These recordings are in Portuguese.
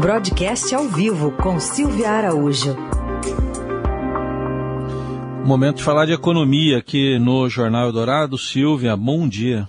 Broadcast ao vivo com Silvia Araújo. Momento de falar de economia aqui no Jornal Eldorado. Silvia, bom dia.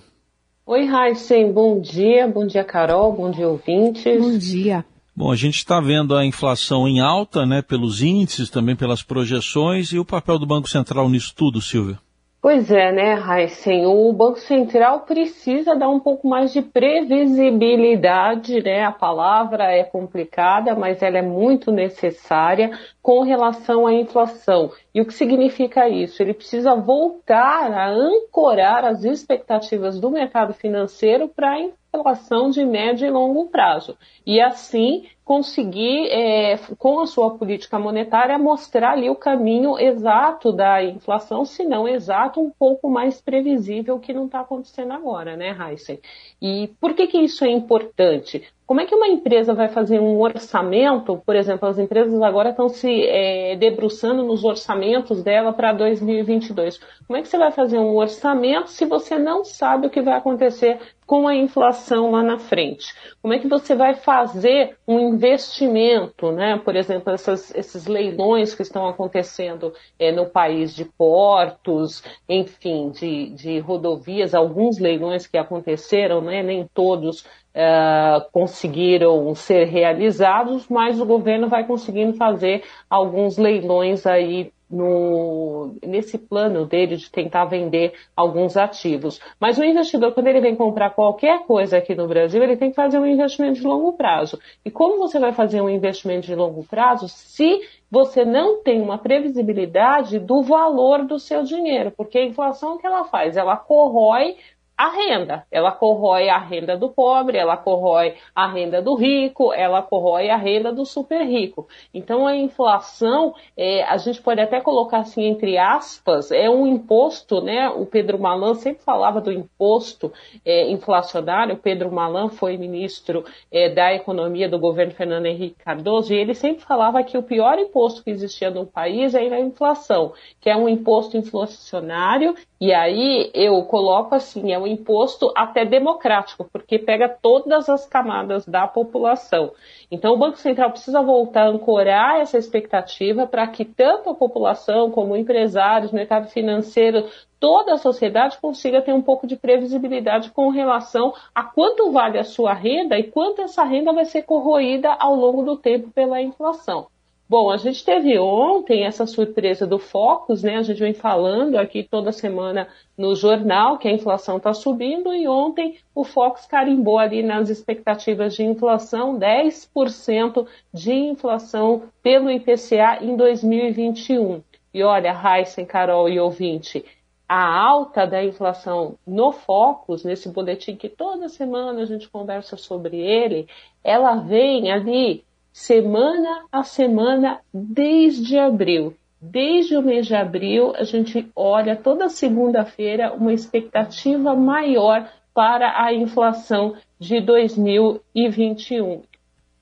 Oi, Heisen, bom dia. Bom dia, Carol. Bom dia, ouvintes. Bom dia. Bom, a gente está vendo a inflação em alta, né, pelos índices, também pelas projeções, e o papel do Banco Central nisso tudo, Silvia? Pois é, né, Heisen? O Banco Central precisa dar um pouco mais de previsibilidade, né? A palavra é complicada, mas ela é muito necessária com relação à inflação. E o que significa isso? Ele precisa voltar a ancorar as expectativas do mercado financeiro para a inflação de médio e longo prazo. E assim conseguir, é, com a sua política monetária, mostrar ali o caminho exato da inflação, se não exato, um pouco mais previsível que não está acontecendo agora, né, Heisen? E por que, que isso é importante? Como é que uma empresa vai fazer um orçamento? Por exemplo, as empresas agora estão se é, debruçando nos orçamentos dela para 2022. Como é que você vai fazer um orçamento se você não sabe o que vai acontecer com a inflação lá na frente? Como é que você vai fazer um investimento, né? Por exemplo, essas, esses leilões que estão acontecendo é, no país de portos, enfim, de, de rodovias, alguns leilões que aconteceram, né? Nem todos Uh, conseguiram ser realizados, mas o governo vai conseguindo fazer alguns leilões aí no, nesse plano dele de tentar vender alguns ativos. Mas o investidor, quando ele vem comprar qualquer coisa aqui no Brasil, ele tem que fazer um investimento de longo prazo. E como você vai fazer um investimento de longo prazo se você não tem uma previsibilidade do valor do seu dinheiro? Porque a inflação que ela faz? Ela corrói a renda. Ela corrói a renda do pobre, ela corrói a renda do rico, ela corrói a renda do super rico. Então a inflação, é, a gente pode até colocar assim entre aspas, é um imposto, né? O Pedro Malan sempre falava do imposto é, inflacionário. O Pedro Malan foi ministro é, da economia do governo Fernando Henrique Cardoso e ele sempre falava que o pior imposto que existia no país é a inflação, que é um imposto inflacionário. E aí eu coloco assim, é um imposto até democrático, porque pega todas as camadas da população. Então, o Banco Central precisa voltar a ancorar essa expectativa para que tanto a população como empresários, mercado financeiro, toda a sociedade consiga ter um pouco de previsibilidade com relação a quanto vale a sua renda e quanto essa renda vai ser corroída ao longo do tempo pela inflação. Bom, a gente teve ontem essa surpresa do Focus, né? A gente vem falando aqui toda semana no jornal que a inflação está subindo e ontem o Focus carimbou ali nas expectativas de inflação 10% de inflação pelo IPCA em 2021. E olha, Heisen, Carol e ouvinte, a alta da inflação no Focus, nesse boletim que toda semana a gente conversa sobre ele, ela vem ali semana a semana desde abril. Desde o mês de abril, a gente olha toda segunda-feira uma expectativa maior para a inflação de 2021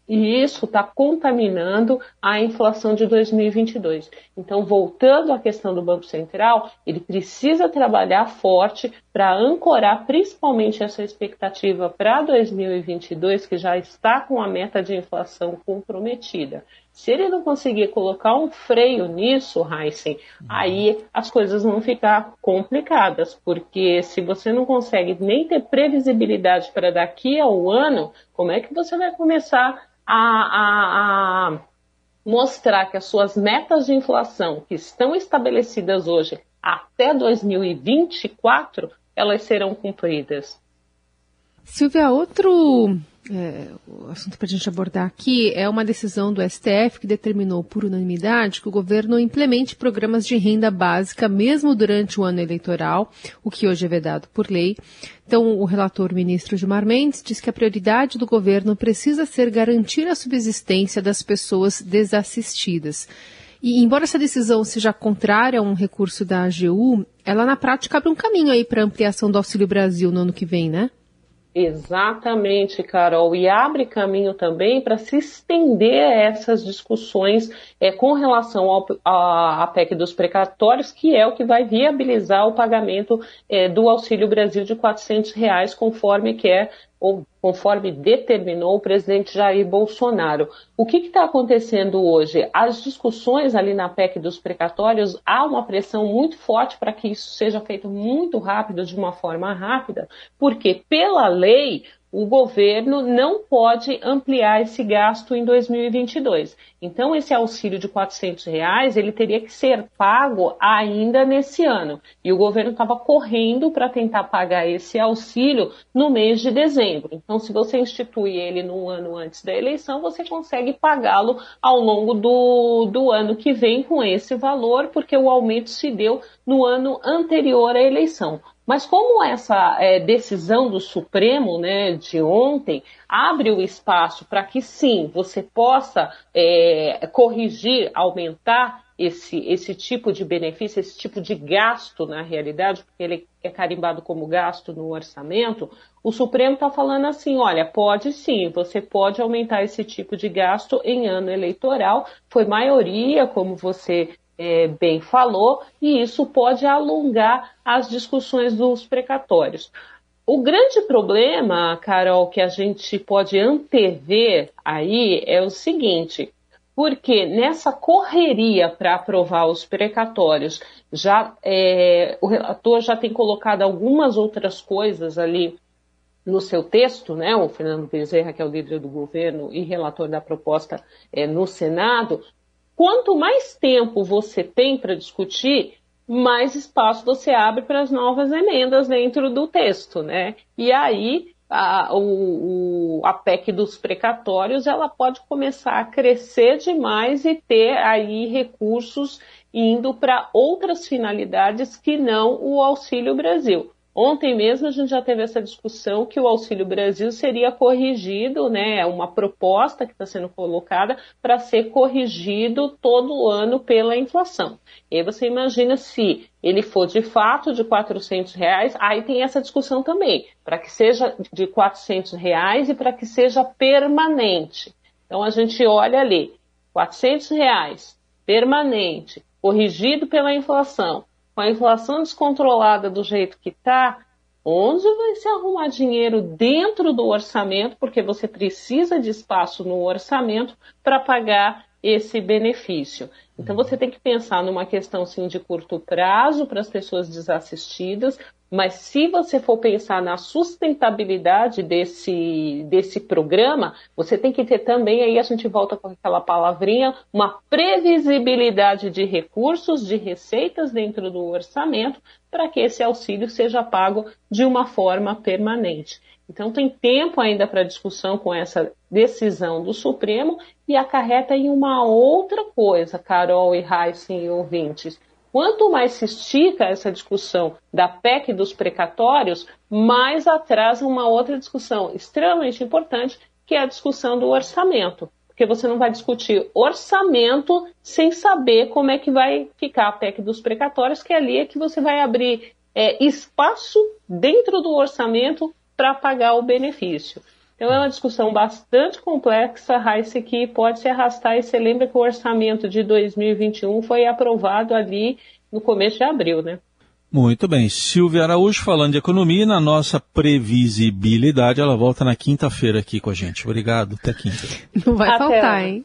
e isso está contaminando a inflação de 2022. Então, voltando à questão do Banco Central, ele precisa trabalhar forte para ancorar principalmente essa expectativa para 2022, que já está com a meta de inflação comprometida. Se ele não conseguir colocar um freio nisso, Heisen, aí as coisas vão ficar complicadas, porque se você não consegue nem ter previsibilidade para daqui a um ano, como é que você vai começar a, a, a mostrar que as suas metas de inflação, que estão estabelecidas hoje até 2024, elas serão cumpridas. Silvia, outro é, o assunto para a gente abordar aqui é uma decisão do STF que determinou por unanimidade que o governo implemente programas de renda básica mesmo durante o ano eleitoral, o que hoje é vedado por lei. Então, o relator ministro Gilmar Mendes diz que a prioridade do governo precisa ser garantir a subsistência das pessoas desassistidas. E embora essa decisão seja contrária a um recurso da AGU, ela na prática abre um caminho aí para ampliação do Auxílio Brasil no ano que vem, né? Exatamente, Carol, e abre caminho também para se estender essas discussões é, com relação ao, a, a PEC dos precatórios, que é o que vai viabilizar o pagamento é, do Auxílio Brasil de R$ reais, conforme quer ou conforme determinou o presidente Jair Bolsonaro. O que está acontecendo hoje? As discussões ali na PEC dos precatórios, há uma pressão muito forte para que isso seja feito muito rápido, de uma forma rápida, porque pela lei o governo não pode ampliar esse gasto em 2022. Então, esse auxílio de 400 reais, ele teria que ser pago ainda nesse ano. E o governo estava correndo para tentar pagar esse auxílio no mês de dezembro. Então, se você institui ele no ano antes da eleição, você consegue pagá-lo ao longo do, do ano que vem com esse valor, porque o aumento se deu no ano anterior à eleição. Mas como essa é, decisão do Supremo né, de ontem abre o espaço para que sim, você possa é, corrigir, aumentar esse, esse tipo de benefício, esse tipo de gasto na realidade, porque ele é carimbado como gasto no orçamento, o Supremo está falando assim: olha, pode sim, você pode aumentar esse tipo de gasto em ano eleitoral. Foi maioria, como você é, bem falou, e isso pode alongar as discussões dos precatórios. O grande problema, Carol, que a gente pode antever aí é o seguinte: porque nessa correria para aprovar os precatórios, já é, o relator já tem colocado algumas outras coisas ali no seu texto, né, o Fernando Bezerra, que é o líder do governo e relator da proposta é, no Senado, Quanto mais tempo você tem para discutir, mais espaço você abre para as novas emendas dentro do texto, né? E aí a, o, a PEC dos precatórios ela pode começar a crescer demais e ter aí recursos indo para outras finalidades que não o Auxílio Brasil. Ontem mesmo a gente já teve essa discussão que o Auxílio Brasil seria corrigido, né, uma proposta que está sendo colocada para ser corrigido todo ano pela inflação. E aí você imagina se ele for de fato de 400 reais, aí tem essa discussão também, para que seja de 400 reais e para que seja permanente. Então a gente olha ali, 400 reais, permanente, corrigido pela inflação, com a inflação descontrolada do jeito que está, onde vai se arrumar dinheiro dentro do orçamento, porque você precisa de espaço no orçamento para pagar esse benefício. Então você tem que pensar numa questão sim de curto prazo para as pessoas desassistidas, mas se você for pensar na sustentabilidade desse, desse programa, você tem que ter também, aí a gente volta com aquela palavrinha, uma previsibilidade de recursos, de receitas dentro do orçamento, para que esse auxílio seja pago de uma forma permanente. Então tem tempo ainda para discussão com essa decisão do Supremo e acarreta em uma outra coisa, Carol e Heisen e ouvintes Quanto mais se estica essa discussão da PEC dos precatórios, mais atrasa uma outra discussão extremamente importante, que é a discussão do orçamento. Porque você não vai discutir orçamento sem saber como é que vai ficar a PEC dos precatórios, que ali é que você vai abrir é, espaço dentro do orçamento para pagar o benefício. Então é uma discussão bastante complexa, Raíssa, que pode se arrastar. E você lembra que o orçamento de 2021 foi aprovado ali no começo de abril, né? Muito bem. Silvia Araújo falando de economia na nossa previsibilidade. Ela volta na quinta-feira aqui com a gente. Obrigado. Até quinta. Não vai Até faltar, hein?